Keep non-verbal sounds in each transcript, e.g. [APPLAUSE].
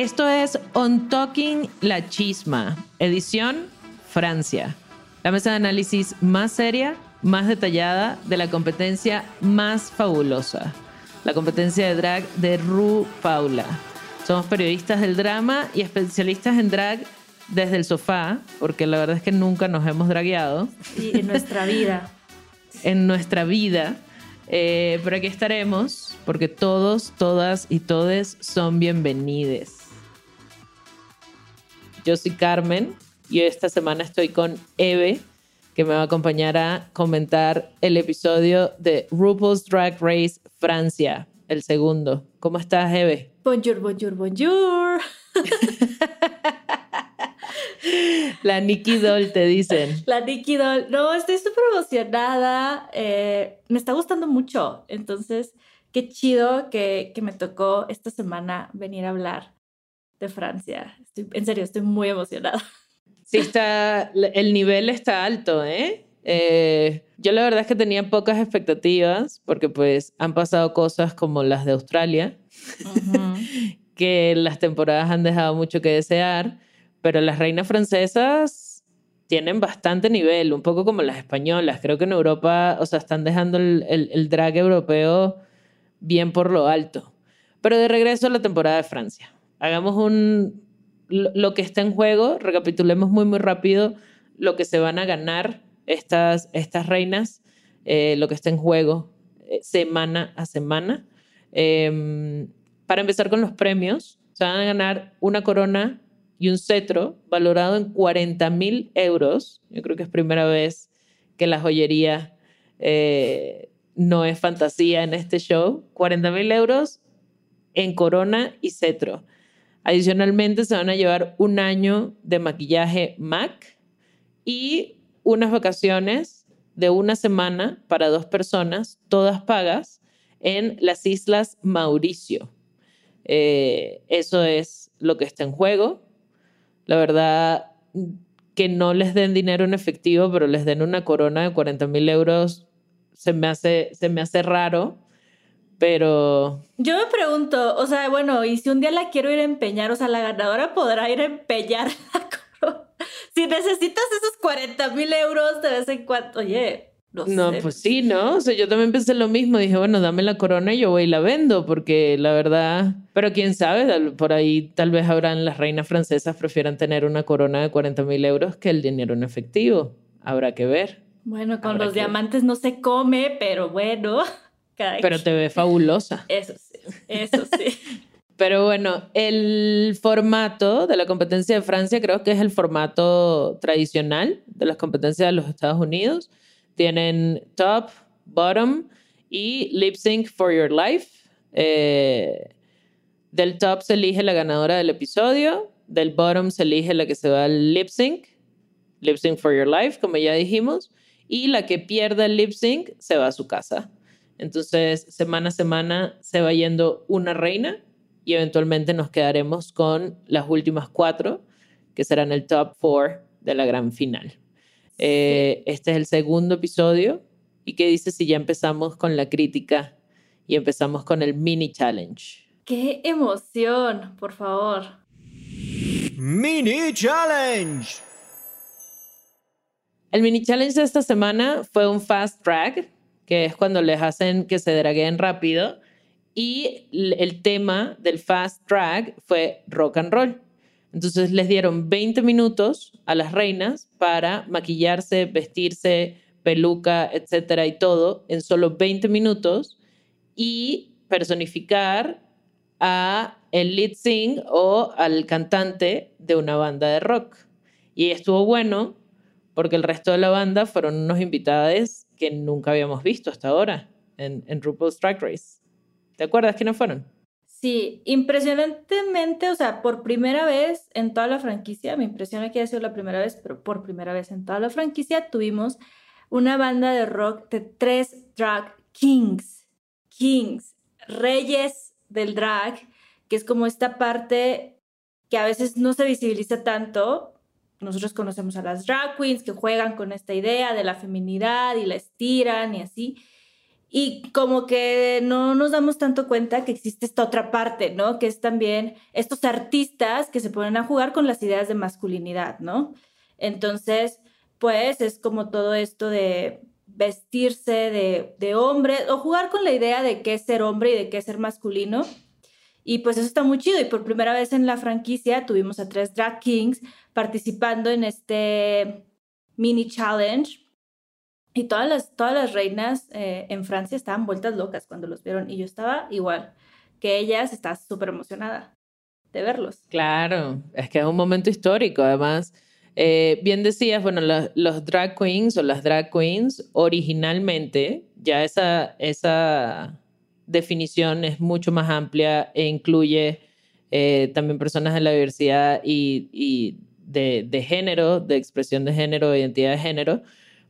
Esto es On Talking La Chisma, edición Francia. La mesa de análisis más seria, más detallada de la competencia más fabulosa. La competencia de drag de Ru Paula. Somos periodistas del drama y especialistas en drag desde el sofá, porque la verdad es que nunca nos hemos dragueado Sí, en nuestra vida. [LAUGHS] en nuestra vida. Eh, pero aquí estaremos porque todos, todas y todes son bienvenidos. Yo soy Carmen y esta semana estoy con Eve, que me va a acompañar a comentar el episodio de RuPaul's Drag Race Francia, el segundo. ¿Cómo estás, Eve? Bonjour, bonjour, bonjour. [LAUGHS] La Nikki Doll te dicen. La Nikki Doll. No, estoy súper emocionada. eh, me está gustando mucho. Entonces, qué chido que, que me tocó esta semana venir a hablar de Francia. Estoy, en serio, estoy muy emocionada. Sí, está, el nivel está alto, ¿eh? Eh, Yo la verdad es que tenía pocas expectativas porque pues han pasado cosas como las de Australia, [LAUGHS] que las temporadas han dejado mucho que desear, pero las reinas francesas tienen bastante nivel, un poco como las españolas. Creo que en Europa, o sea, están dejando el, el- el drag europeo bien por lo alto. Pero de regreso a la temporada de Francia. Hagamos un... Lo, que está en juego, recapitulemos muy, muy rápido lo que se van a ganar estas, estas reinas, eh, lo que está en juego eh, semana a semana. Em, para empezar con los premios, se van a ganar una corona y un cetro valorado en 40 mil euros. Yo creo que es primera vez que la joyería eh, no es fantasía en este show. 40 mil euros en corona y cetro. Adicionalmente se van a llevar un año de maquillaje MAC y unas vacaciones de una semana para dos personas, todas pagas, en las Islas Mauricio. Eh, eso es lo que está en juego. La verdad, que no les den dinero en efectivo, pero les den una corona de 40 mil euros, se me, hace, se me hace raro, pero Yo me pregunto, o sea, bueno, y si un día la quiero ir a empeñar, o sea, la ganadora podrá ir a empeñar [LAUGHS] la corona. Si necesitas esos 40 mil euros de vez en cuando, oye, no, No, sé. pues sí, ¿no? O sea, yo también pensé lo mismo. Dije, bueno, dame la corona y yo voy y la vendo, porque la verdad. Pero quién sabe, por ahí tal vez habrán las reinas francesas prefieran tener una corona de 40 mil euros que el dinero en efectivo. Habrá que ver. Bueno, con Habrá los que- diamantes no se come, pero bueno. Cada Pero quien. te ve fabulosa. Eso sí, eso sí. [LAUGHS] Pero bueno, el formato de la competencia de Francia creo que es el formato tradicional de las competencias de los Estados Unidos. Tienen top, bottom y lip sync for your life. Eh, del top se elige la ganadora del episodio, del bottom se elige la que se va al lip sync, lip sync for your life, como ya dijimos, y la que pierda el lip sync se va a su casa. Entonces, semana a semana se va yendo una reina y eventualmente nos quedaremos con las últimas cuatro, que serán el top four de la gran final. Eh, este es el segundo episodio. ¿Y qué dices si ya empezamos con la crítica y empezamos con el mini challenge? ¡Qué emoción! Por favor. Mini Challenge. El mini challenge de esta semana fue un fast drag, que es cuando les hacen que se dragueen rápido. Y el tema del fast drag fue rock and roll. Entonces les dieron 20 minutos a las reinas para maquillarse, vestirse, peluca, etcétera y todo en solo 20 minutos y personificar a el lead sing o al cantante de una banda de rock. Y estuvo bueno porque el resto de la banda fueron unos invitados que nunca habíamos visto hasta ahora en, en RuPaul's Drag Race. ¿Te acuerdas quiénes fueron? Sí, impresionantemente, o sea, por primera vez en toda la franquicia, me impresiona que haya sido la primera vez, pero por primera vez en toda la franquicia tuvimos una banda de rock de tres drag kings, kings, reyes del drag, que es como esta parte que a veces no se visibiliza tanto. Nosotros conocemos a las drag queens que juegan con esta idea de la feminidad y la estiran y así. Y como que no nos damos tanto cuenta que existe esta otra parte, ¿no? Que es también estos artistas que se ponen a jugar con las ideas de masculinidad, ¿no? Entonces, pues es como todo esto de vestirse de, hombre o jugar con la idea de qué es ser hombre y de qué es ser masculino. Y pues eso está muy chido. Y por primera vez en la franquicia tuvimos a tres drag kings participando en este mini challenge y todas las, todas las reinas eh, en Francia estaban vueltas locas cuando los vieron y yo estaba igual que ellas, estaba súper emocionada de verlos. Claro, es que es un momento histórico, además. Eh, bien decías, bueno, los drag queens o las drag queens originalmente, ya esa, esa definición es mucho más amplia e incluye eh, también personas de la diversidad y, de, género, de expresión de género, de identidad de género,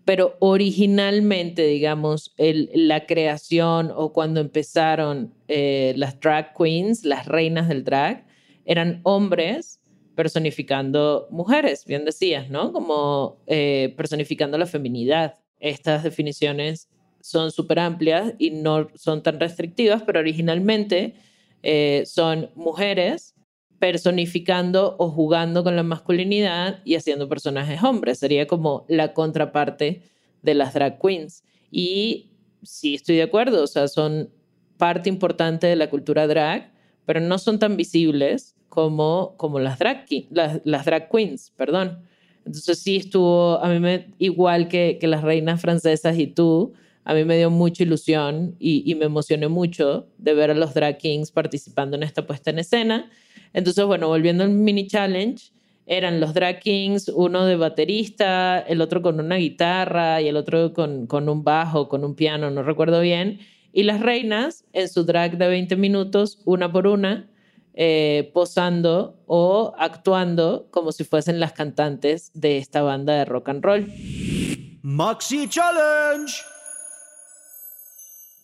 pero originalmente, digamos, la creación o cuando empezaron eh, las drag queens, las reinas del drag, eran hombres personificando mujeres, bien decías, ¿no? Como eh, personificando la feminidad. Estas definiciones son súper amplias y no son tan restrictivas, pero originalmente eh, son mujeres personificando o jugando con la masculinidad y haciendo personajes hombres. Sería como la contraparte de las drag queens. Y sí estoy de acuerdo, o sea, son parte importante de la cultura drag, pero no son tan visibles como, como las, drag, las, las drag queens, perdón. Entonces sí estuvo, a mí me, igual que, que las reinas francesas y tú, a mí me dio mucha ilusión y, me emocioné mucho de ver a los drag kings participando en esta puesta en escena. Entonces, bueno, volviendo al mini challenge, eran los drag kings, uno de baterista, el otro con una guitarra y el otro con, con un bajo, con un piano, no recuerdo bien. Y las reinas en su drag de 20 minutos, una por una, eh, posando o actuando como si fuesen las cantantes de esta banda de rock and roll. Maxi Challenge.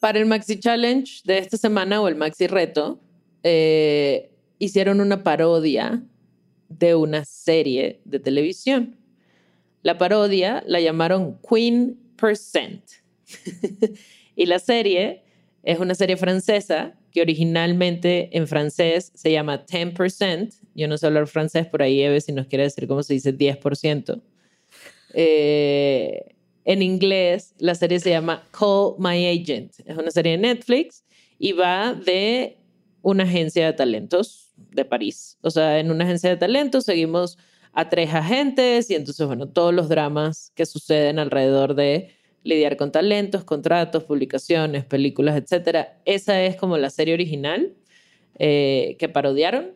Para el Maxi Challenge de esta semana o el Maxi Reto, eh, hicieron una parodia de una serie de televisión. La parodia la llamaron Queen Percent. [LAUGHS] y la serie es una serie francesa que originalmente en francés se llama 10%. Yo no sé hablar francés, por ahí Eve si nos quiere decir cómo se dice 10%. Eh, en inglés la serie se llama Call My Agent. Es una serie de Netflix y va de una agencia de talentos de París. O sea, en una agencia de talentos seguimos a tres agentes y entonces, bueno, todos los dramas que suceden alrededor de lidiar con talentos, contratos, publicaciones, películas, etc. Esa es como la serie original eh, que parodiaron.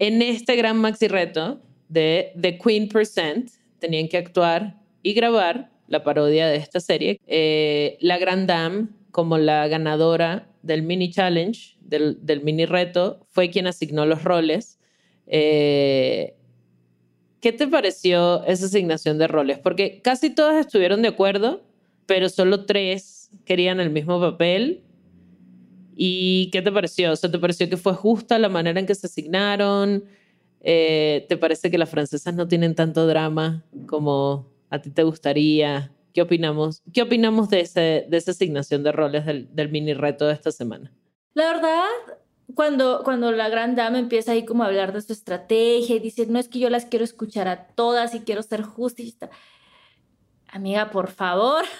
En este gran maxi reto de The Queen Percent tenían que actuar y grabar la parodia de esta serie. Eh, la Grand Dame, como la ganadora del mini challenge, del, mini reto, fue quien asignó los roles. Eh, ¿Qué te pareció esa asignación de roles? Porque casi todas estuvieron de acuerdo, pero solo tres querían el mismo papel. ¿Y qué te pareció? O sea, ¿te pareció que fue justa la manera en que se asignaron? Eh, ¿Te parece que las francesas no tienen tanto drama como a ti te gustaría? ¿Qué opinamos? ¿Qué opinamos de, ese, de esa asignación de roles del, del mini reto de esta semana? La verdad, cuando, cuando la gran dama empieza ahí como a hablar de su estrategia y dice, no es que yo las quiero escuchar a todas y quiero ser justa. Amiga, por favor. [LAUGHS]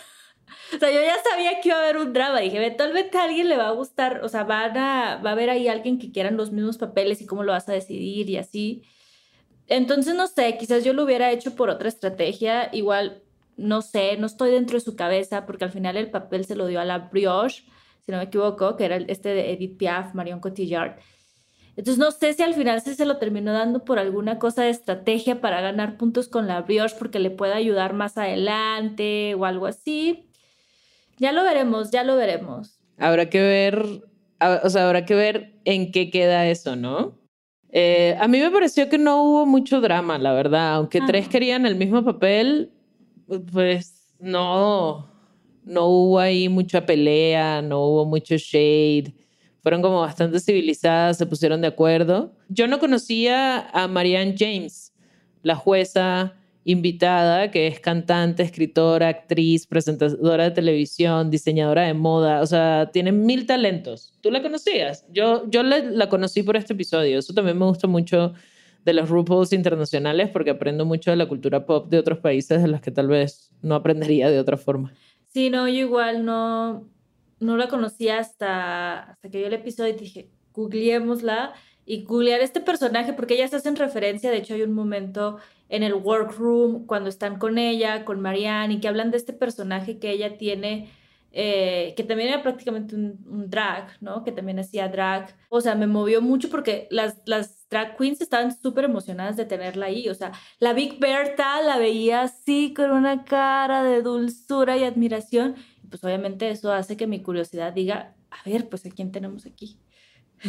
O sea, yo ya sabía que iba a haber un drama. Dije, vez a alguien le va a gustar, o sea, van a, va a haber ahí alguien que quieran los mismos papeles y cómo lo vas a decidir y así. Entonces, no sé, quizás yo lo hubiera hecho por otra estrategia. Igual, no sé, no estoy dentro de su cabeza porque al final el papel se lo dio a la brioche si no me equivoco, que era este de Edith Piaf, Marion Cotillard. Entonces no sé si al final se, se lo terminó dando por alguna cosa de estrategia para ganar puntos con la brioche porque le pueda ayudar más adelante o algo así. Ya lo veremos, ya lo veremos. Habrá que ver, o sea, habrá que ver en qué queda eso, ¿no? Eh, a mí me pareció que no hubo mucho drama, la verdad. Aunque tres querían el mismo papel, pues no, no hubo ahí mucha pelea, no hubo mucho shade. Fueron como bastante civilizadas, se pusieron de acuerdo. Yo no conocía a Marianne James, la jueza invitada, que es cantante, escritora, actriz, presentadora de televisión, diseñadora de moda, o sea, tiene mil talentos. ¿Tú la conocías? Yo, yo la, conocí por este episodio, eso también me gusta mucho de los RuPaul's internacionales porque aprendo mucho de la cultura pop de otros países de las que tal vez no aprendería de otra forma. Sí, no, yo igual no, no la conocía hasta, hasta que vi el episodio y dije, googleémosla y googlear este personaje porque ellas hacen referencia, de hecho hay un momento en el workroom cuando están con ella, con Marianne y que hablan de este personaje que ella tiene, eh, que también era prácticamente un, drag, ¿no? Que también hacía drag. O sea, me movió mucho porque las, las drag queens estaban súper emocionadas de tenerla ahí. O sea, la Big Berta la veía así con una cara de dulzura y admiración. Pues obviamente eso hace que mi curiosidad diga, a ver, pues a quién tenemos aquí.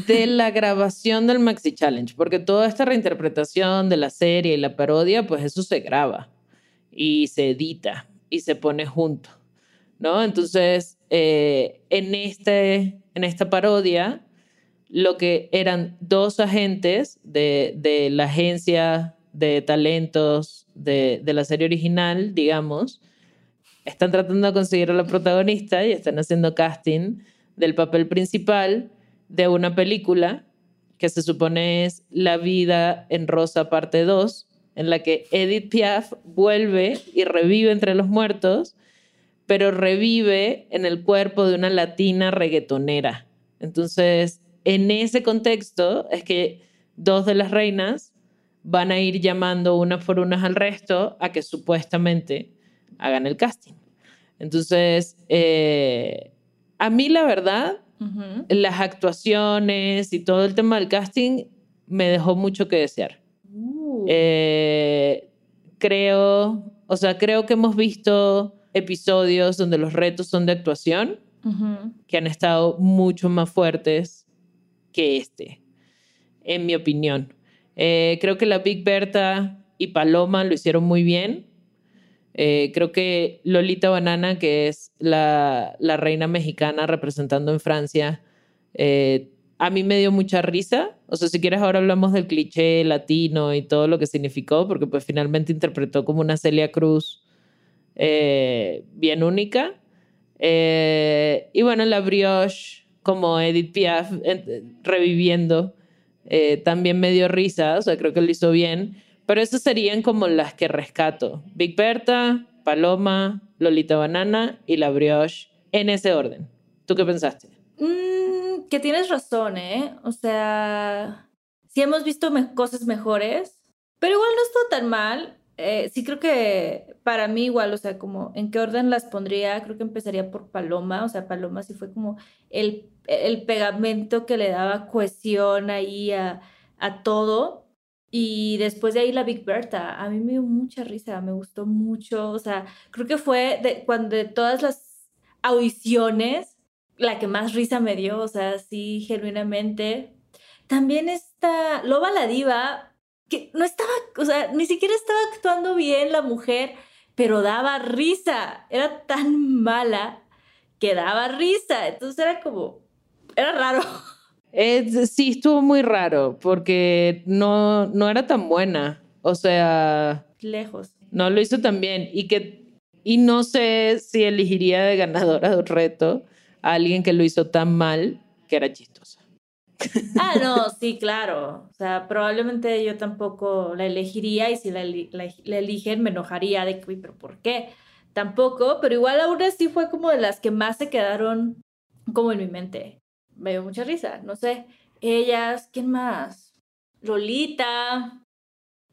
De la grabación del Maxi Challenge, porque toda esta reinterpretación de la serie y la parodia, pues eso se graba y se edita y se pone junto, ¿no? Entonces, eh, en, este, en esta parodia, lo que eran dos agentes de, de la agencia de talentos de, de, la serie original, digamos, están tratando de conseguir a la protagonista y están haciendo casting del papel principal de una película que se supone es La vida en rosa parte 2, en la que Edith Piaf vuelve y revive entre los muertos, pero revive en el cuerpo de una latina reggaetonera. Entonces, en ese contexto es que dos de las reinas van a ir llamando unas por unas al resto a que supuestamente hagan el casting. Entonces, eh, a mí la verdad, las actuaciones y todo el tema del casting me dejó mucho que desear. Uh. Eh, creo, o sea, creo que hemos visto episodios donde los retos son de actuación que han estado mucho más fuertes que este, en mi opinión. Eh, creo que la Big Berta y Paloma lo hicieron muy bien. Eh, creo que Lolita Banana, que es la, la reina mexicana representando en Francia, eh, a mí me dio mucha risa. O sea, si quieres ahora hablamos del cliché latino y todo lo que significó, porque pues finalmente interpretó como una Celia Cruz bien única. y bueno, la brioche como Edith Piaf reviviendo, eh, también me dio risa, o sea, creo que lo hizo bien, pero esas serían como las que rescato. Big Berta, Paloma, Lolita Banana y La Brioche, en ese orden. ¿Tú qué pensaste? Mm, que tienes razón, ¿eh? O sea, sí hemos visto cosas mejores, pero igual no estuvo tan mal. Eh, sí creo que para mí igual, o sea, como en qué orden las pondría, creo que empezaría por Paloma, o sea, Paloma sí fue como el, el pegamento que le daba cohesión ahí a, a todo. Y después de ahí la Big Bertha, a mí me dio mucha risa, me gustó mucho, o sea, creo que fue de, cuando de todas las audiciones, la que más risa me dio, o sea, sí, genuinamente. También está Loba la Diva, que no estaba, o sea, ni siquiera estaba actuando bien la mujer, pero daba risa, era tan mala que daba risa, entonces era como, era raro. [LAUGHS] sí, estuvo muy raro porque no, no era tan buena. O sea. Lejos. No lo hizo tan bien. Y que. Y no sé si elegiría de ganadora de un reto a alguien que lo hizo tan mal que era chistosa. Ah, no, sí, claro. O sea, probablemente yo tampoco la elegiría y si la, la eligen me enojaría de que, pero ¿por qué? Tampoco, pero igual aún así fue como de las que más se quedaron como en mi mente me dio mucha risa, no sé. Ellas, ¿quién más? Lolita.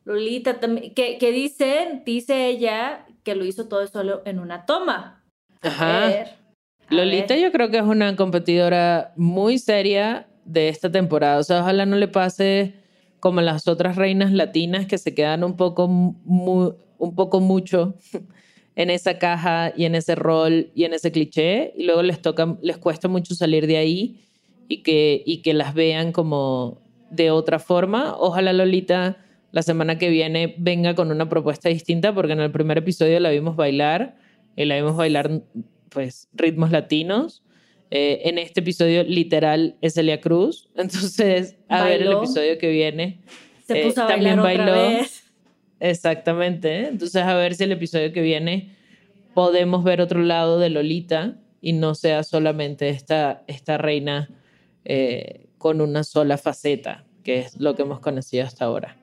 Lolita también, que, que dice, dice ella que lo hizo todo solo en una toma. Ajá. Lolita yo creo que es una competidora muy seria de esta temporada. O sea, ojalá no le pase como las otras reinas latinas que se quedan un poco, un poco mucho [LAUGHS] en esa caja y en ese rol y en ese cliché y luego les toca, les cuesta mucho salir de ahí y que, y que las vean como de otra forma. Ojalá Lolita la semana que viene venga con una propuesta distinta, porque en el primer episodio la vimos bailar, y la vimos bailar pues ritmos latinos. Eh, en este episodio literal es Elia Cruz, [LAUGHS] entonces a ver el episodio que viene. Se puso a eh, también bailó. vez. Exactamente, entonces a ver si el episodio que viene podemos ver otro lado de Lolita y no sea solamente esta, esta reina eh, con una sola faceta, que es lo que hemos conocido hasta ahora.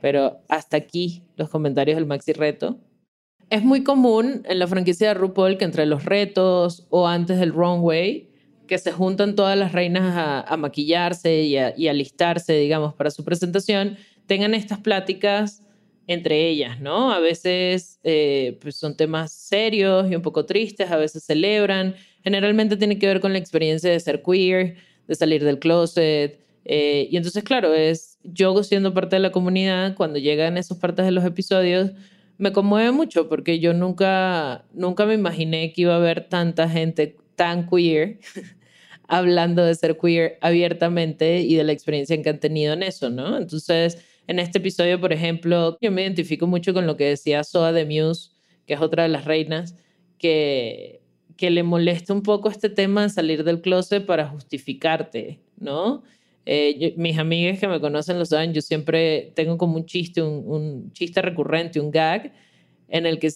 Pero hasta aquí los comentarios del Maxi Reto. Es muy común en la franquicia de RuPaul que entre los retos o antes del runway, que se juntan todas las reinas a, maquillarse y a, y alistarse, digamos, para su presentación, tengan estas pláticas entre ellas, ¿no? A veces eh, pues son temas serios y un poco tristes, a veces celebran. Generalmente tiene que ver con la experiencia de ser queer, de salir del closet. Eh, y entonces, claro, es yo siendo parte de la comunidad, cuando llegan esas partes de los episodios, me conmueve mucho porque yo nunca, nunca me imaginé que iba a haber tanta gente tan queer [LAUGHS] hablando de ser queer abiertamente y de la experiencia que han tenido en eso, ¿no? Entonces, en este episodio, por ejemplo, yo me identifico mucho con lo que decía Soa de Muse, que es otra de las reinas, que que le molesta un poco este tema de salir del closet para justificarte, ¿no? Eh, mis amigas que me conocen lo saben, yo siempre tengo como un chiste, un, chiste recurrente, un gag, en el que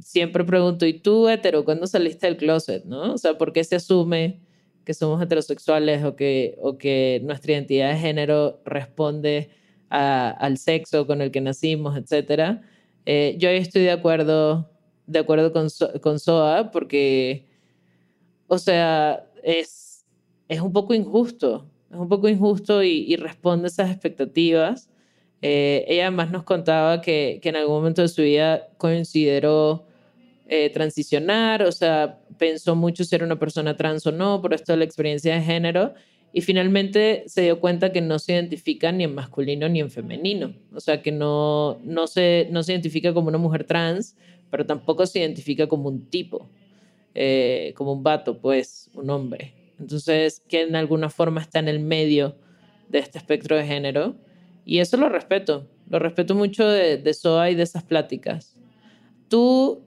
siempre pregunto, ¿y tú, hetero, cuándo saliste del closet? ¿no? O sea, ¿por qué se asume que somos heterosexuales o que, o que nuestra identidad de género responde al sexo con el que nacimos, etcétera? Eh, yo estoy de acuerdo de acuerdo con, con Soa, porque, o sea, es, es un poco injusto, es un poco injusto y, responde a esas expectativas. Eh, ella además nos contaba que, que, en algún momento de su vida consideró eh, transicionar, o sea, pensó mucho si era una persona trans o no, por esto de la experiencia de género, y finalmente se dio cuenta que no se identifica ni en masculino ni en femenino, o sea, que no, no, se, no se identifica como una mujer trans, pero tampoco se identifica como un tipo, eh, como un vato, pues, un hombre. Entonces, que en alguna forma está en el medio de este espectro de género. Y eso lo respeto, lo respeto mucho de, de SOA y de esas pláticas. Tú,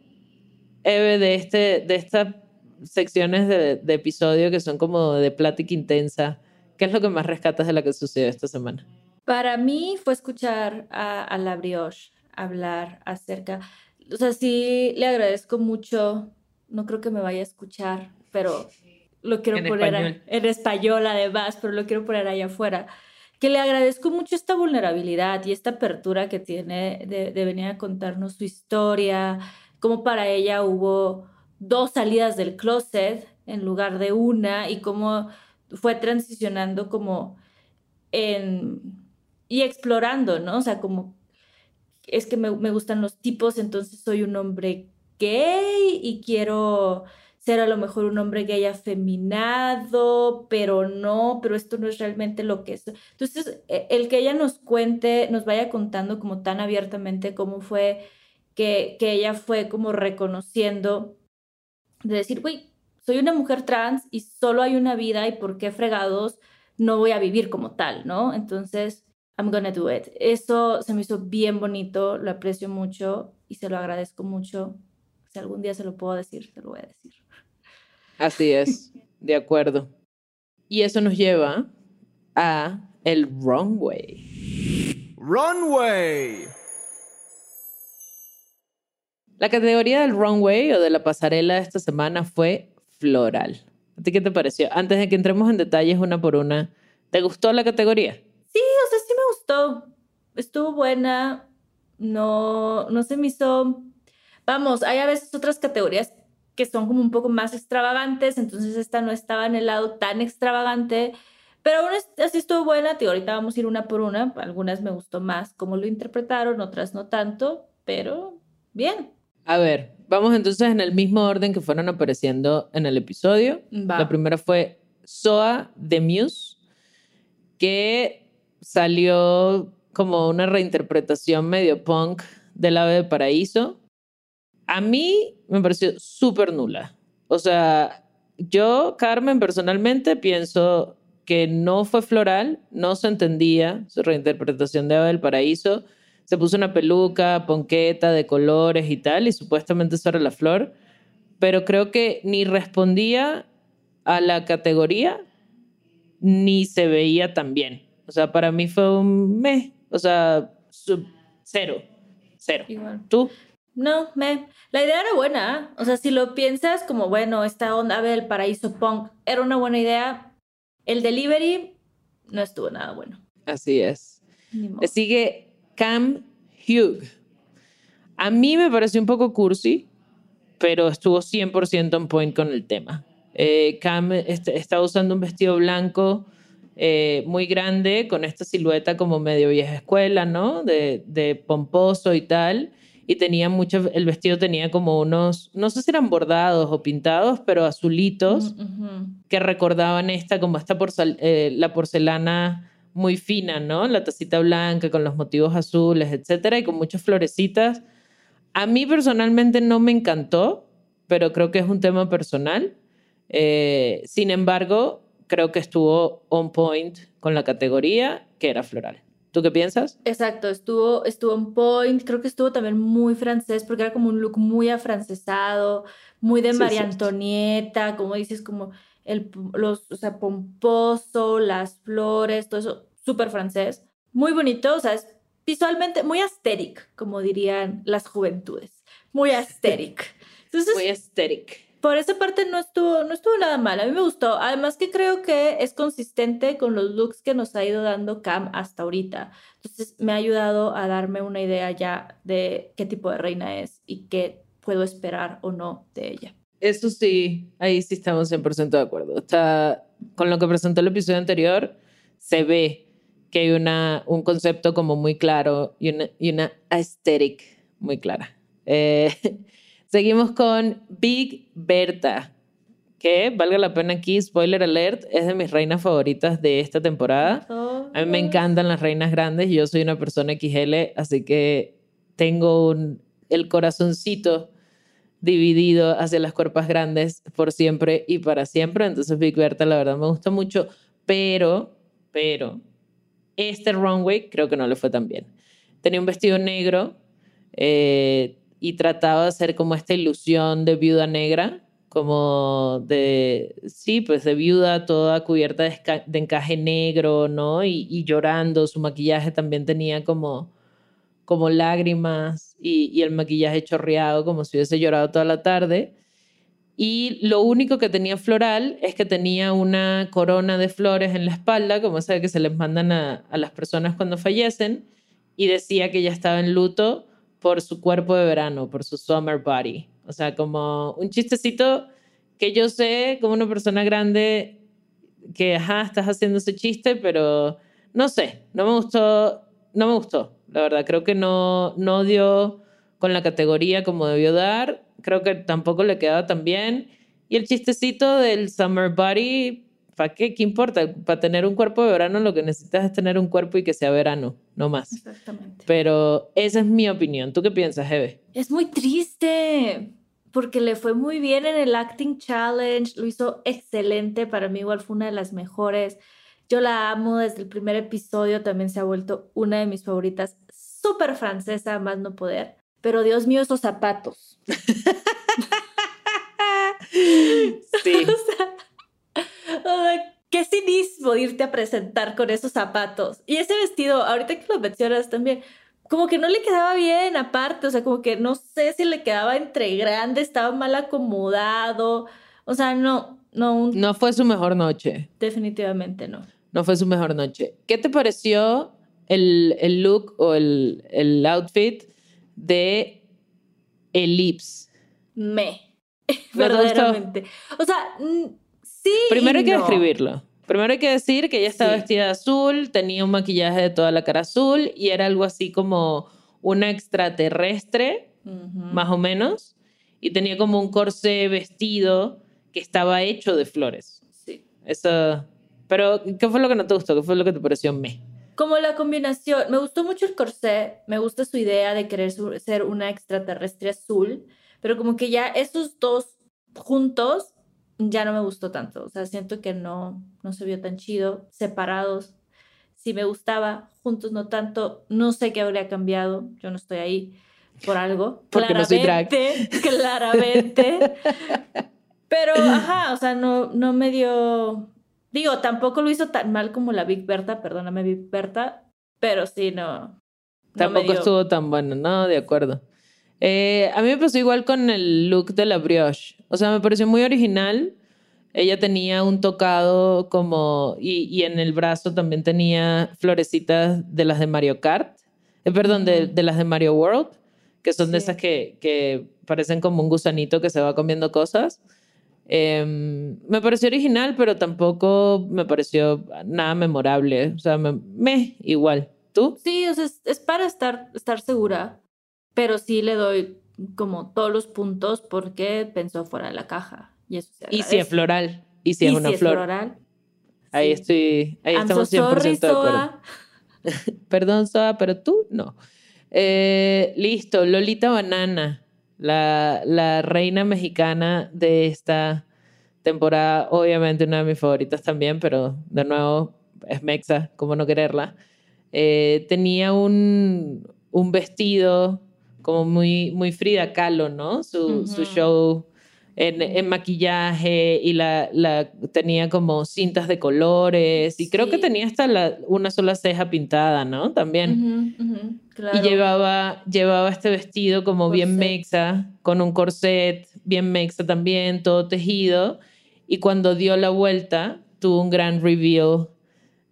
Eve, de, este, de estas secciones de, de episodio que son como de plática intensa, ¿qué es lo que más rescatas de la que sucedió esta semana? Para mí fue escuchar a, a la brioche hablar acerca o sea, sí le agradezco mucho, no creo que me vaya a escuchar, pero lo quiero poner en español además, pero lo quiero poner allá afuera, que le agradezco mucho esta vulnerabilidad y esta apertura que tiene de, de venir a contarnos su historia, cómo para ella hubo dos salidas del closet en lugar de una y cómo fue transicionando como en y explorando, ¿no? O sea, como es que me, gustan los tipos, entonces soy un hombre gay y quiero ser a lo mejor un hombre gay afeminado, pero no, pero esto no es realmente lo que es. Entonces, e, el que ella nos cuente, nos vaya contando como tan abiertamente cómo fue que, que ella fue como reconociendo, de decir, güey, soy una mujer trans y solo hay una vida y por qué fregados no voy a vivir como tal, ¿no? Entonces, I'm gonna do it. Eso se me hizo bien bonito, lo aprecio mucho y se lo agradezco mucho. Si algún día se lo puedo decir, se lo voy a decir. Así es, [LAUGHS] de acuerdo. Y eso nos lleva a el runway. Runway. La categoría del runway o de la pasarela de esta semana fue floral. ¿A ti qué te pareció? Antes de que entremos en detalles una por una, ¿te gustó la categoría? Sí, o sea, sí me gustó. Estuvo buena. No, no se me hizo. Vamos, hay a veces otras categorías que son como un poco más extravagantes, entonces esta no estaba en el lado tan extravagante, pero aún así estuvo buena. Tío, ahorita vamos a ir una por una. Algunas me gustó más cómo lo interpretaron, otras no tanto, pero bien. A ver, vamos entonces en el mismo orden que fueron apareciendo en el episodio. Va. La primera fue Soa de Muse, que salió como una reinterpretación medio punk del Ave de Paraíso. A mí me pareció súper nula. O sea, yo, Carmen, personalmente pienso que no fue floral, no se entendía su reinterpretación de Ave del Paraíso. Se puso una peluca, ponqueta de colores y tal, y supuestamente eso era la flor, pero creo que ni respondía a la categoría ni se veía tan bien. O sea, para mí fue un me, o sea, sub- cero, cero. Igual. ¿Tú? No, me. La idea era buena. ¿eh? O sea, si lo piensas como, bueno, esta onda del paraíso punk era una buena idea. El delivery no estuvo nada bueno. Así es. Le sigue Cam Hugh. A mí me pareció un poco cursi, pero estuvo 100% on point con el tema. Eh, Cam estaba usando un vestido blanco eh, muy grande, con esta silueta como medio vieja escuela, ¿no? De, de pomposo y tal. Y tenía mucho, el vestido tenía como unos, no sé si eran bordados o pintados, pero azulitos que recordaban esta, como esta porcel- eh, la porcelana muy fina, ¿no? La tacita blanca con los motivos azules, etcétera, y con muchas florecitas. A mí personalmente no me encantó, pero creo que es un tema personal. Eh, sin embargo, creo que estuvo on point con la categoría, que era floral. ¿Tú qué piensas? Exacto, estuvo, estuvo en point, creo que estuvo también muy francés, porque era como un look muy afrancesado, muy de Sí, María cierto. Antonieta, como dices, como el, los, o sea, pomposo, las flores, todo eso, súper francés, muy bonito, o sea, es visualmente muy aesthetic, como dirían las juventudes, muy. Entonces, Muy aesthetic. Por esa parte no estuvo, no estuvo nada mal. A mí me gustó. Además que creo que es consistente con los looks que nos ha ido dando Cam hasta ahorita. Entonces me ha ayudado a darme una idea ya de qué tipo de reina es y qué puedo esperar o no de ella. Eso sí, ahí sí estamos 100% de acuerdo. Está, con lo que presentó el episodio anterior, se ve que hay una, un concepto como muy claro y una, y una aesthetic muy clara. Eh, seguimos con Big Berta, que, valga la pena aquí, spoiler alert, es de mis reinas favoritas de esta temporada. A mí me encantan las reinas grandes. Yo soy una persona XL, así que tengo un- el corazoncito dividido hacia las cuerpas grandes por siempre y para siempre. Entonces, Big Berta, la verdad, me gusta mucho. Pero, pero, este runway creo que no le fue tan bien. Tenía un vestido negro eh, y trataba de hacer como esta ilusión de viuda negra, como de, sí, pues de viuda toda cubierta de, encaje negro, ¿no? Y, llorando, su maquillaje también tenía como, como lágrimas y, el maquillaje chorreado, como si hubiese llorado toda la tarde. Y lo único que tenía floral es que tenía una corona de flores en la espalda, como esa que se les mandan a, las personas cuando fallecen, y decía que ella estaba en luto por su cuerpo de verano, por su summer body. O sea, como un chistecito que yo sé como una persona grande que, ajá, estás haciendo ese chiste, pero no sé, no me gustó, no me gustó, la verdad. Creo que no, no dio con la categoría como debió dar. Creo que tampoco le quedaba tan bien. Y el chistecito del summer body, ¿para qué? ¿Qué importa? Para tener un cuerpo de verano lo que necesitas es tener un cuerpo y que sea verano, no más. Exactamente. Pero esa es mi opinión. ¿Tú qué piensas, Eve? Es muy triste porque le fue muy bien en el Acting Challenge, lo hizo excelente, para mí igual fue una de las mejores. Yo la amo desde el primer episodio, también se ha vuelto una de mis favoritas, súper francesa, más no poder. Pero Dios mío, esos zapatos. [LAUGHS] Sí. [LAUGHS] o sea, qué cinismo irte a presentar con esos zapatos. Y ese vestido, ahorita que lo mencionas también, como que no le quedaba bien aparte, o sea, como que no sé si le quedaba entre grande, estaba mal acomodado. O sea, no, no. No fue su mejor noche. Definitivamente no. No fue su mejor noche. ¿Qué te pareció el, el look o el, el outfit de Ellipse? Me. [LAUGHS] Verdaderamente. O sea, sí. Primero hay que no. describirlo. Primero hay que decir que ella estaba Sí. vestida de azul, tenía un maquillaje de toda la cara azul y era algo así como una extraterrestre, más o menos, y tenía como un corsé vestido que estaba hecho de flores. Sí. Eso. Pero, ¿qué fue lo que no te gustó? ¿Qué fue lo que te pareció me? Como la combinación, me gustó mucho el corsé, me gusta su idea de querer ser una extraterrestre azul, pero como que ya esos dos juntos ya no me gustó tanto, o sea, siento que no, no se vio tan chido, separados, sí me gustaba, juntos no tanto, no sé qué habría cambiado, yo no estoy ahí por algo, [LAUGHS] Porque no soy drag. claramente, [LAUGHS] claramente, [LAUGHS] pero ajá, o sea, no, no me dio, digo, tampoco lo hizo tan mal como la Big Berta, perdóname Big Berta, pero sí, no. no Tampoco dio- estuvo tan bueno, no, de acuerdo. Eh, a mí me pasó igual con el look de la brioche. O sea, me pareció muy original. Ella tenía un tocado como... Y, y en el brazo también tenía florecitas de las de Mario Kart. Eh, perdón, de, de las de Mario World, que son de Sí. esas que, que parecen como un gusanito que se va comiendo cosas. Em, me pareció original, pero tampoco me pareció nada memorable. O sea, me, me igual. ¿Tú? Sí, o sea, es, es para estar, estar segura, pero sí le doy como todos los puntos porque pensó fuera de la caja. Y eso se Y si es floral. Y si Y es una si flor. floral. Ahí sí. estoy. Ahí I'm so estamos 100% sorry, de acuerdo. [LAUGHS] Perdón, Soa, pero tú no. Eh, listo, Lolita Banana, la, la reina mexicana de esta temporada. Obviamente una de mis favoritas también, pero de nuevo es Mexa, como no quererla. Eh, tenía un, un vestido como muy, muy Frida Kahlo, ¿no? Su, show en, en maquillaje y la, la tenía como cintas de colores y creo que tenía hasta la- una sola ceja pintada, ¿no? También. Claro. Y llevaba, llevaba este vestido como bien mexa, con un corset bien mexa también, todo tejido. Y cuando dio la vuelta, tuvo un gran reveal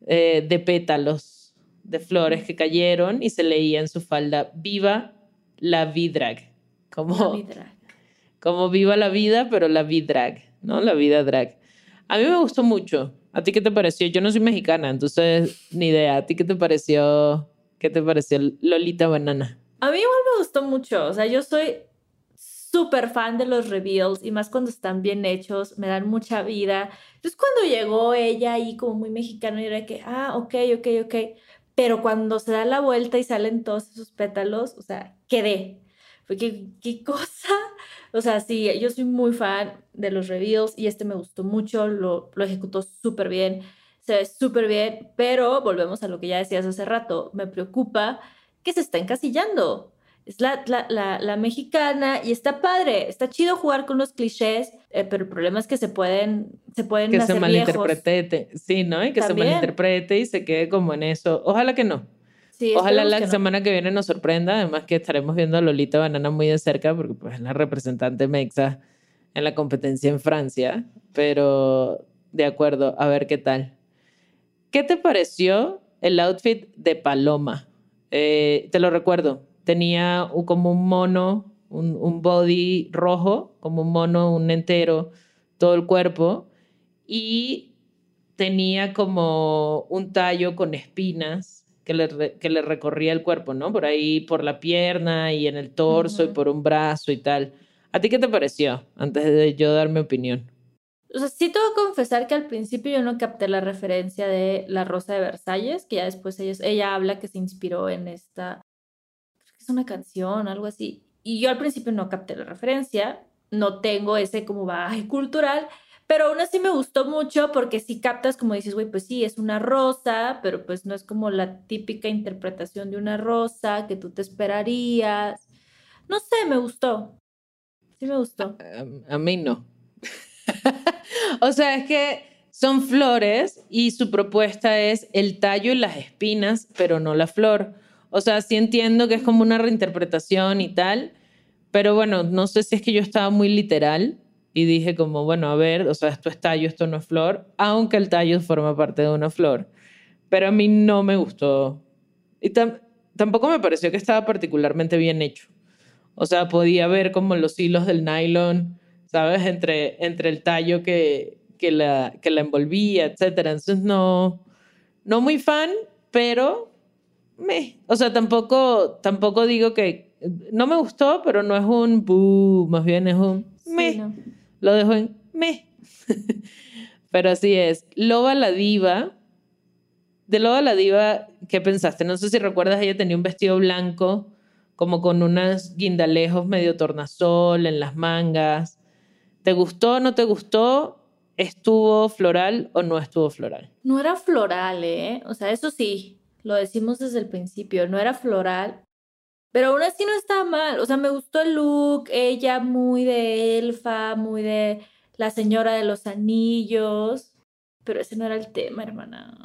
eh, de pétalos de flores que cayeron y se leía en su falda, viva la V-Drag. Como, La como viva la vida, pero la V-Drag, ¿no? La vida drag. A mí me gustó mucho. ¿A ti qué te pareció? Yo no soy mexicana, entonces ni idea. ¿A ti qué te pareció? ¿Qué te pareció Lolita Banana? A mí igual me gustó mucho, o sea, yo soy súper fan de los reveals y más cuando están bien hechos, me dan mucha vida. Entonces cuando llegó ella ahí como muy mexicana, yo era que, ah, ok, ok, ok. Pero cuando se da la vuelta y salen todos esos pétalos, o sea, quedé. Fue que, ¿qué cosa? O sea, sí, yo soy muy fan de los reveals y este me gustó mucho, lo, lo ejecutó súper bien, se ve súper bien, pero volvemos a lo que ya decías hace rato, me preocupa que se está encasillando. Es la, la, la, la mexicana y está padre, está chido jugar con los clichés, eh, pero el problema es que se pueden, se pueden Que se viejos. malinterprete. Sí, ¿no? Y que se malinterprete y se quede como en eso. Ojalá que no. Sí, Ojalá la que no. semana que viene nos sorprenda. Además que estaremos viendo a Lolita Banana muy de cerca porque pues, es la representante mexa en la competencia en Francia. Pero de acuerdo, a ver qué tal. ¿Qué te pareció el outfit de Paloma? Eh, te lo recuerdo. Tenía como un mono, un, un body rojo, como un mono, un entero, todo el cuerpo. Y tenía como un tallo con espinas que le, que le recorría el cuerpo, ¿no? Por ahí, por la pierna y en el torso y Ujú. por un brazo y tal. ¿A ti qué te pareció? Antes de yo dar mi opinión. O sea, sí tengo que confesar que al principio yo no capté la referencia de La Rosa de Versalles, que ya después ella, ella habla que se inspiró en esta, es una canción, algo así. Y yo al principio no capté la referencia, no tengo ese como bagaje cultural, pero aún así me gustó mucho porque si captas, como dices, güey, pues sí, es una rosa, pero pues no es como la típica interpretación de una rosa que tú te esperarías. No sé, me gustó. Sí me gustó. A, a mí no. [LAUGHS] o sea, es que son flores y su propuesta es el tallo y las espinas, pero no la flor. O sea, sí entiendo que es como una reinterpretación y tal, pero bueno, no sé si es que yo estaba muy literal y dije como, bueno, a ver, o sea, esto es tallo, esto no es flor, aunque el tallo forma parte de una flor. Pero a mí no me gustó. Y tampoco me pareció que estaba particularmente bien hecho. O sea, podía ver como los hilos del nylon ¿sabes? Entre, entre el tallo que, que, la, que la envolvía, etc. Entonces, no, no muy fan, pero me. O sea, tampoco, tampoco digo que. No me gustó, pero no es un buh, más bien es un me. Lo dejo en me. [LAUGHS] pero así es. Loba la diva. De Loba la diva, ¿qué pensaste? No sé si recuerdas, ella tenía un vestido blanco, como con unas guindalejos medio tornasol en las mangas. ¿Te gustó o no te gustó? ¿Estuvo floral o no estuvo floral? No era floral, ¿eh? O sea, eso sí, lo decimos desde el principio, no era floral. Pero aún así no estaba mal. O sea, me gustó el look, ella muy de elfa, muy de la señora de los anillos. Pero ese no era el tema, hermana.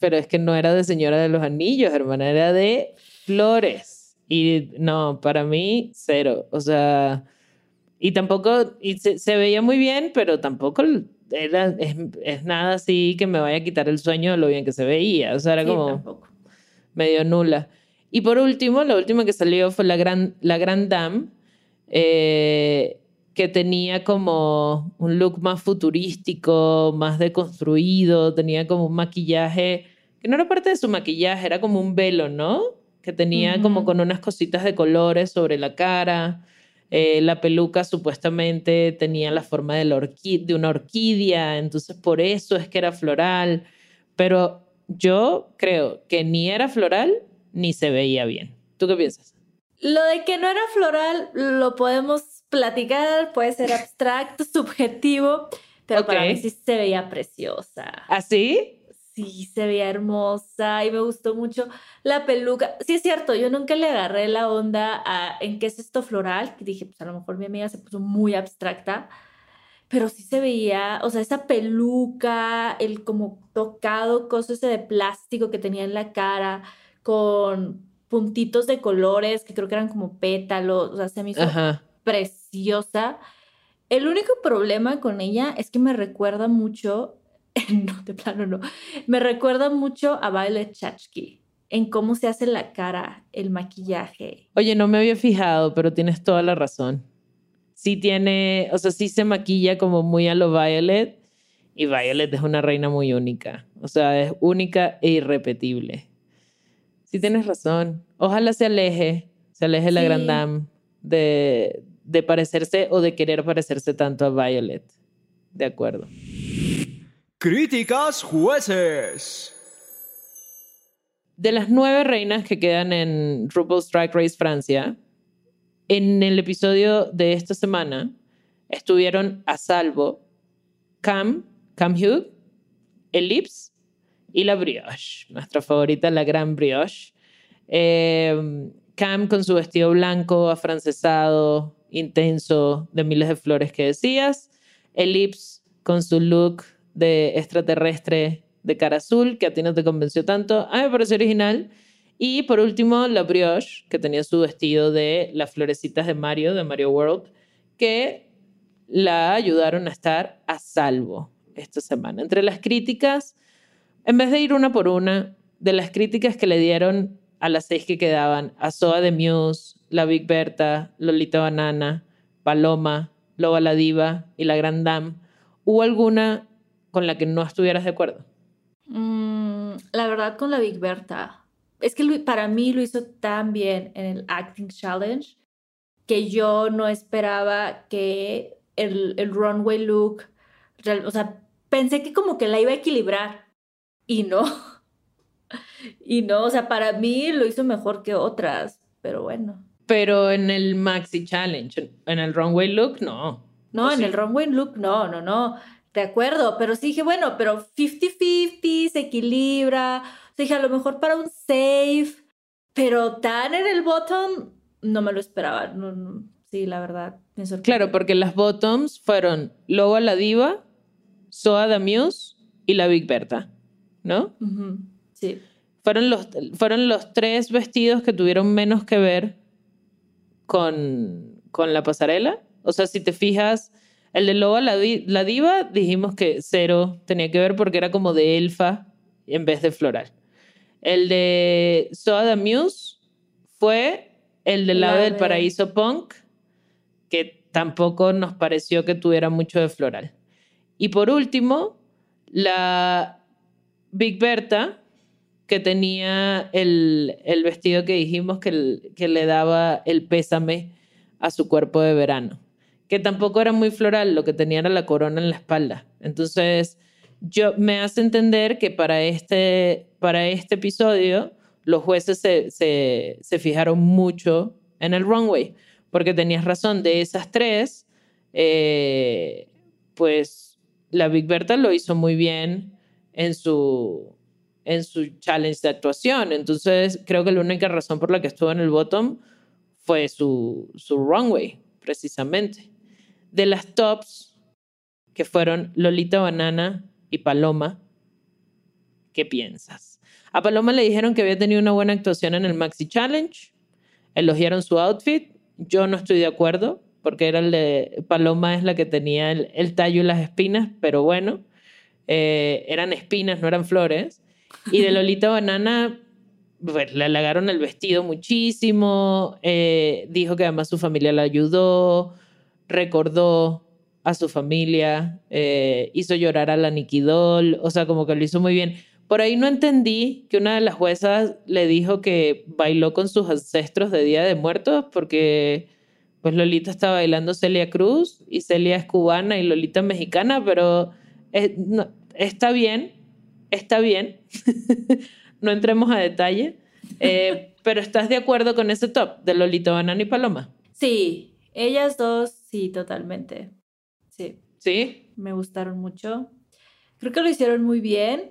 Pero es que no era de señora de los anillos, hermana, era de flores. Y no, para mí, cero. O sea, y tampoco, y se, veía muy bien, pero tampoco era, es, nada así que me vaya a quitar el sueño de lo bien que se veía. O sea, era como medio nula. Y por último, la última que salió fue la Gran, la gran Dame, eh, que tenía como un look más futurístico, más deconstruido, tenía como un maquillaje, que no era parte de su maquillaje, era como un velo, ¿no? Que tenía como con unas cositas de colores sobre la cara. Eh, la peluca supuestamente tenía la forma de, la de una orquídea, entonces por eso es que era floral, pero yo creo que ni era floral ni se veía bien. ¿Tú qué piensas? Lo de que no era floral lo podemos platicar, puede ser abstracto, [LAUGHS] subjetivo, pero para mí sí se veía preciosa. ¿Así? ¿Ah, sí, se veía hermosa y me gustó mucho la peluca. Sí, es cierto, yo nunca le agarré la onda a en qué es esto floral, que dije, pues a lo mejor mi amiga se puso muy abstracta, pero sí se veía, o sea, esa peluca, el como tocado, cosa ese de plástico que tenía en la cara, con puntitos de colores que creo que eran como pétalos, o sea, se me hizo preciosa. El único problema con ella es que me recuerda mucho [LAUGHS] no, de plano no. Me recuerda mucho a Violet Chachki en cómo se hace la cara, el maquillaje. Oye, no me había fijado, pero tienes toda la razón. Sí tiene, o sea, sí se maquilla como muy a lo Violet y Violet es una reina muy única. O sea, es única e irrepetible. Sí tienes razón. Ojalá se aleje, se aleje la Grand Dame de, de parecerse o de querer parecerse tanto a Violet. De acuerdo. Críticas jueces. De las nueve reinas que quedan en RuPaul's Drag Race Francia, en el episodio de esta semana estuvieron a salvo Cam, Cam Hugh, Ellipse y la Brioche, nuestra favorita, la gran Brioche. Eh, Cam con su vestido blanco, afrancesado, intenso, de miles de flores que decías. Ellipse con su look de extraterrestre de cara azul, que a ti no te convenció tanto. A mí me pareció original. Y por último, la brioche, que tenía su vestido de las florecitas de Mario, de Mario World, que la ayudaron a estar a salvo esta semana. Entre las críticas, en vez de ir una por una, de las críticas que le dieron a las seis que quedaban, a Soa de Muse, la Big Berta, Lolita Banana, Paloma, Loba la Diva y la Grand Dame, ¿hubo alguna con la que no estuvieras de acuerdo? Mm, la verdad, con la Big Berta. Es que para mí lo hizo tan bien en el Acting Challenge que yo no esperaba que el, el runway look, o sea, pensé que como que la iba a equilibrar y no. [LAUGHS] Y no, o sea, para mí lo hizo mejor que otras, pero bueno. Pero en el Maxi Challenge, en el runway look, no. No, en el runway look, no, no, no. De acuerdo, pero sí dije, bueno, pero 50-50, se equilibra. Dije, a lo mejor para un safe, pero tan en el bottom, no me lo esperaba. sí, la verdad, me Claro, porque las bottoms fueron Loba la Diva, Soa the Muse y la Big Berta, ¿no? Sí. Fueron los, fueron los tres vestidos que tuvieron menos que ver con, con la pasarela. O sea, si te fijas, el de Loba la, la Diva dijimos que cero tenía que ver porque era como de elfa en vez de floral. El de the Muse fue el del lado del paraíso punk, que tampoco nos pareció que tuviera mucho de floral. Y por último, la Big Berta, que tenía el, vestido que dijimos que, que le daba el pésame a su cuerpo de verano, que tampoco era muy floral, lo que tenía era la corona en la espalda. Entonces, yo me hace entender que para este, para este episodio los jueces se, se, fijaron mucho en el runway, porque tenías razón, de esas tres, eh, pues la Big Berta lo hizo muy bien en su, en su challenge de actuación. Entonces, creo que la única razón por la que estuvo en el bottom fue su, su runway, precisamente. De las tops, que fueron Lolita Banana y Paloma, ¿qué piensas? A Paloma le dijeron que había tenido una buena actuación en el Maxi Challenge, elogiaron su outfit, yo no estoy de acuerdo, porque era Paloma es la que tenía el, tallo y las espinas, pero bueno, eh, eran espinas, no eran flores. Y de Lolita Banana, pues, le halagaron el vestido muchísimo, eh, dijo que además su familia la ayudó, recordó a su familia, eh, hizo llorar a la Nikidol, o sea, como que lo hizo muy bien. Por ahí no entendí que una de las juezas le dijo que bailó con sus ancestros de Día de Muertos, porque pues Lolita está bailando Celia Cruz y Celia es cubana y Lolita mexicana, pero eh, está bien, está bien, [LAUGHS] no entremos a detalle, eh, [LAUGHS] pero ¿estás de acuerdo con ese top de Lolita Banana y Paloma? Sí, ellas dos, sí, totalmente. Sí. ¿Sí? Me gustaron mucho. Creo que lo hicieron muy bien.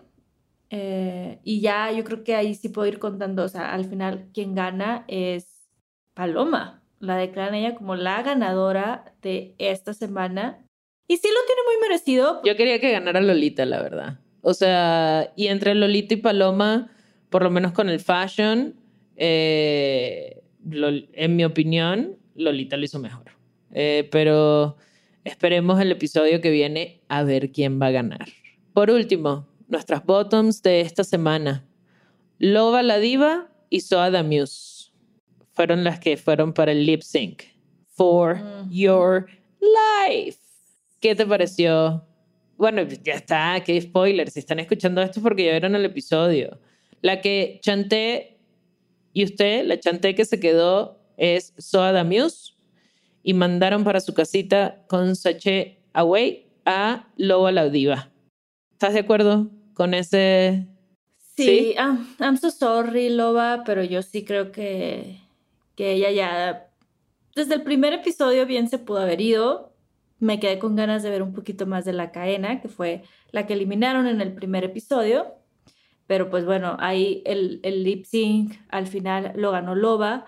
Eh, y ya yo creo que ahí sí puedo ir contando, o sea, al final quien gana es Paloma. La declaran ella como la ganadora de esta semana. Y sí lo tiene muy merecido. Yo quería que ganara Lolita, la verdad. O sea, y entre Lolita y Paloma, por lo menos con el fashion, eh, en mi opinión, Lolita lo hizo mejor. Eh, pero Esperemos el episodio que viene a ver quién va a ganar. Por último, nuestras bottoms de esta semana. Loba la Diva y Soa the Muse fueron las que fueron para el lip sync. For Your Life. ¿Qué te pareció? Bueno, ya está, qué spoiler. Si están escuchando esto porque ya vieron el episodio. La que chanté y usted, la chanté que se quedó es Soa the Muse y mandaron para su casita con Saché Away a Loba la Diva. ¿Estás de acuerdo con ese? Sí, I'm, so sorry, Loba, pero yo sí creo que, que ella ya, desde el primer episodio bien se pudo haber ido. Me quedé con ganas de ver un poquito más de la cadena, que fue la que eliminaron en el primer episodio. Pero pues bueno, ahí el, el lip sync al final lo ganó Loba.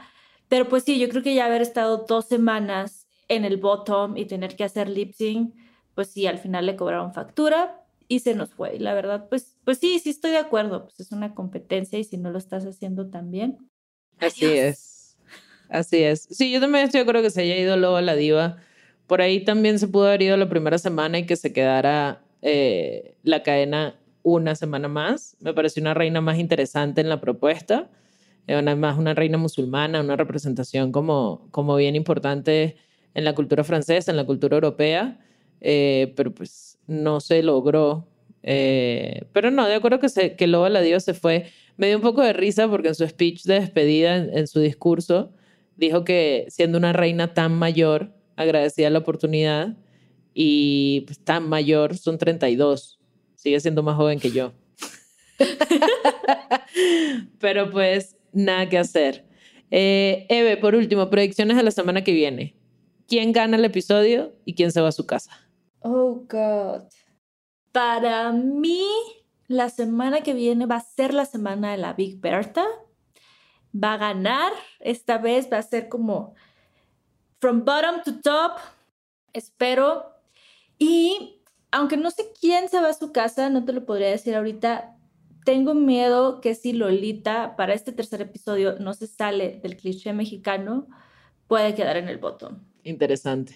Pero pues sí, yo creo que ya haber estado dos semanas en el bottom y tener que hacer lip sync, pues sí, al final le cobraron factura y se nos fue. Y la verdad, pues, pues sí, sí estoy de acuerdo, pues es una competencia y si no lo estás haciendo tan bien. Así es. Así es. Sí, yo también estoy de acuerdo que se haya ido luego a la diva. Por ahí también se pudo haber ido la primera semana y que se quedara eh, la cadena una semana más. Me pareció una reina más interesante en la propuesta además una reina musulmana, una representación como, como bien importante en la cultura francesa, en la cultura europea, eh, pero pues no se logró. Eh, pero no, de acuerdo que, se, que Loba la Dios se fue. Me dio un poco de risa porque en su speech de despedida, en, su discurso, dijo que siendo una reina tan mayor, agradecía la oportunidad y pues, tan mayor, son 32, sigue siendo más joven que yo. [LAUGHS] [LAUGHS] Pero pues nada que hacer. Eh, Eve, por último, predicciones de la semana que viene. ¿Quién gana el episodio y quién se va a su casa? Oh, God. Para mí, la semana que viene va a ser la semana de la Big Bertha. Va a ganar. Esta vez va a ser como from bottom to top. Espero. Y aunque no sé quién se va a su casa, no te lo podría decir ahorita. Tengo miedo que si Lolita para este tercer episodio no se sale del cliché mexicano, puede quedar en el bottom. Interesante.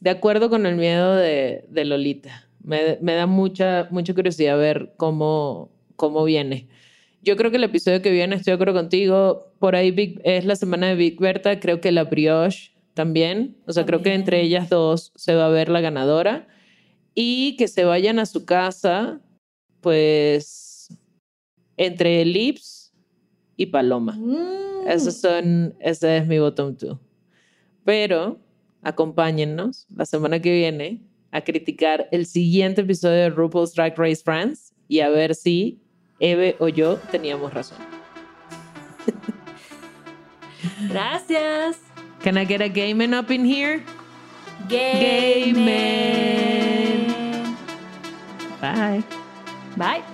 De acuerdo con el miedo de, de Lolita. Me, me, da mucha, mucha curiosidad ver cómo, cómo viene. Yo creo que el episodio que viene, estoy de acuerdo contigo, por ahí Big, es la semana de Big Berta, creo que la Brioche también, o sea, creo que entre ellas dos se va a ver la ganadora y que se vayan a su casa, pues, entre Lips y Paloma. Mm. Esos son, ese es mi bottom two. Pero acompáñennos la semana que viene a criticar el siguiente episodio de RuPaul's Drag Race France y a ver si Eve o yo teníamos razón. [LAUGHS] Gracias. Can I get a gaming up in here? Gaming. Bye. Bye.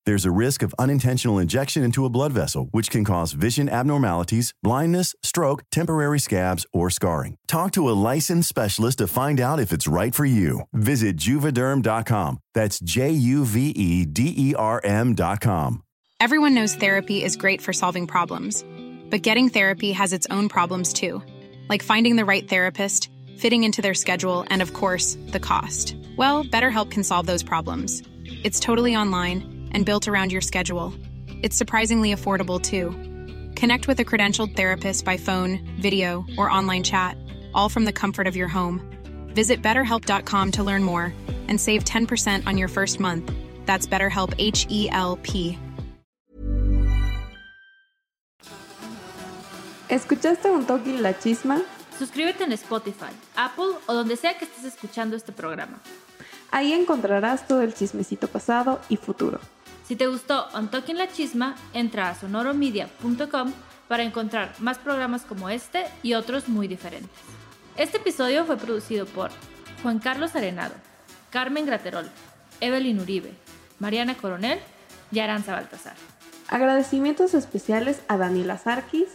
There's a risk of unintentional injection into a blood vessel, which can cause vision abnormalities, blindness, stroke, temporary scabs, or scarring. Talk to a licensed specialist to find out if it's right for you. Visit juvederm.com. That's J U V E D E R M.com. Everyone knows therapy is great for solving problems, but getting therapy has its own problems too, like finding the right therapist, fitting into their schedule, and of course, the cost. Well, BetterHelp can solve those problems. It's totally online and built around your schedule. It's surprisingly affordable too. Connect with a credentialed therapist by phone, video, or online chat, all from the comfort of your home. Visit betterhelp.com to learn more and save 10% on your first month. That's BetterHelp H E L P. ¿Escuchaste un toque la chisma? Suscríbete en Spotify, Apple o donde sea que estés escuchando este programa. Ahí encontrarás todo el chismecito pasado y futuro. Si te gustó On Talking La Chisma, entra a sonoromedia.com para encontrar más programas como este y otros muy diferentes. Este episodio fue producido por Juan Carlos Arenado, Carmen Graterol, Evelyn Uribe, Mariana Coronel y Aranza Baltasar. Agradecimientos especiales a Daniela Sarkis,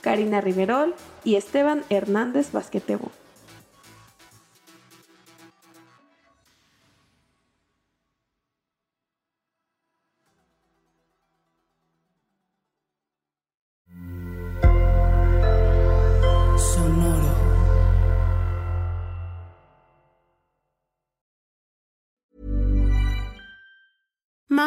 Karina Riverol y Esteban Hernández Basquetebo.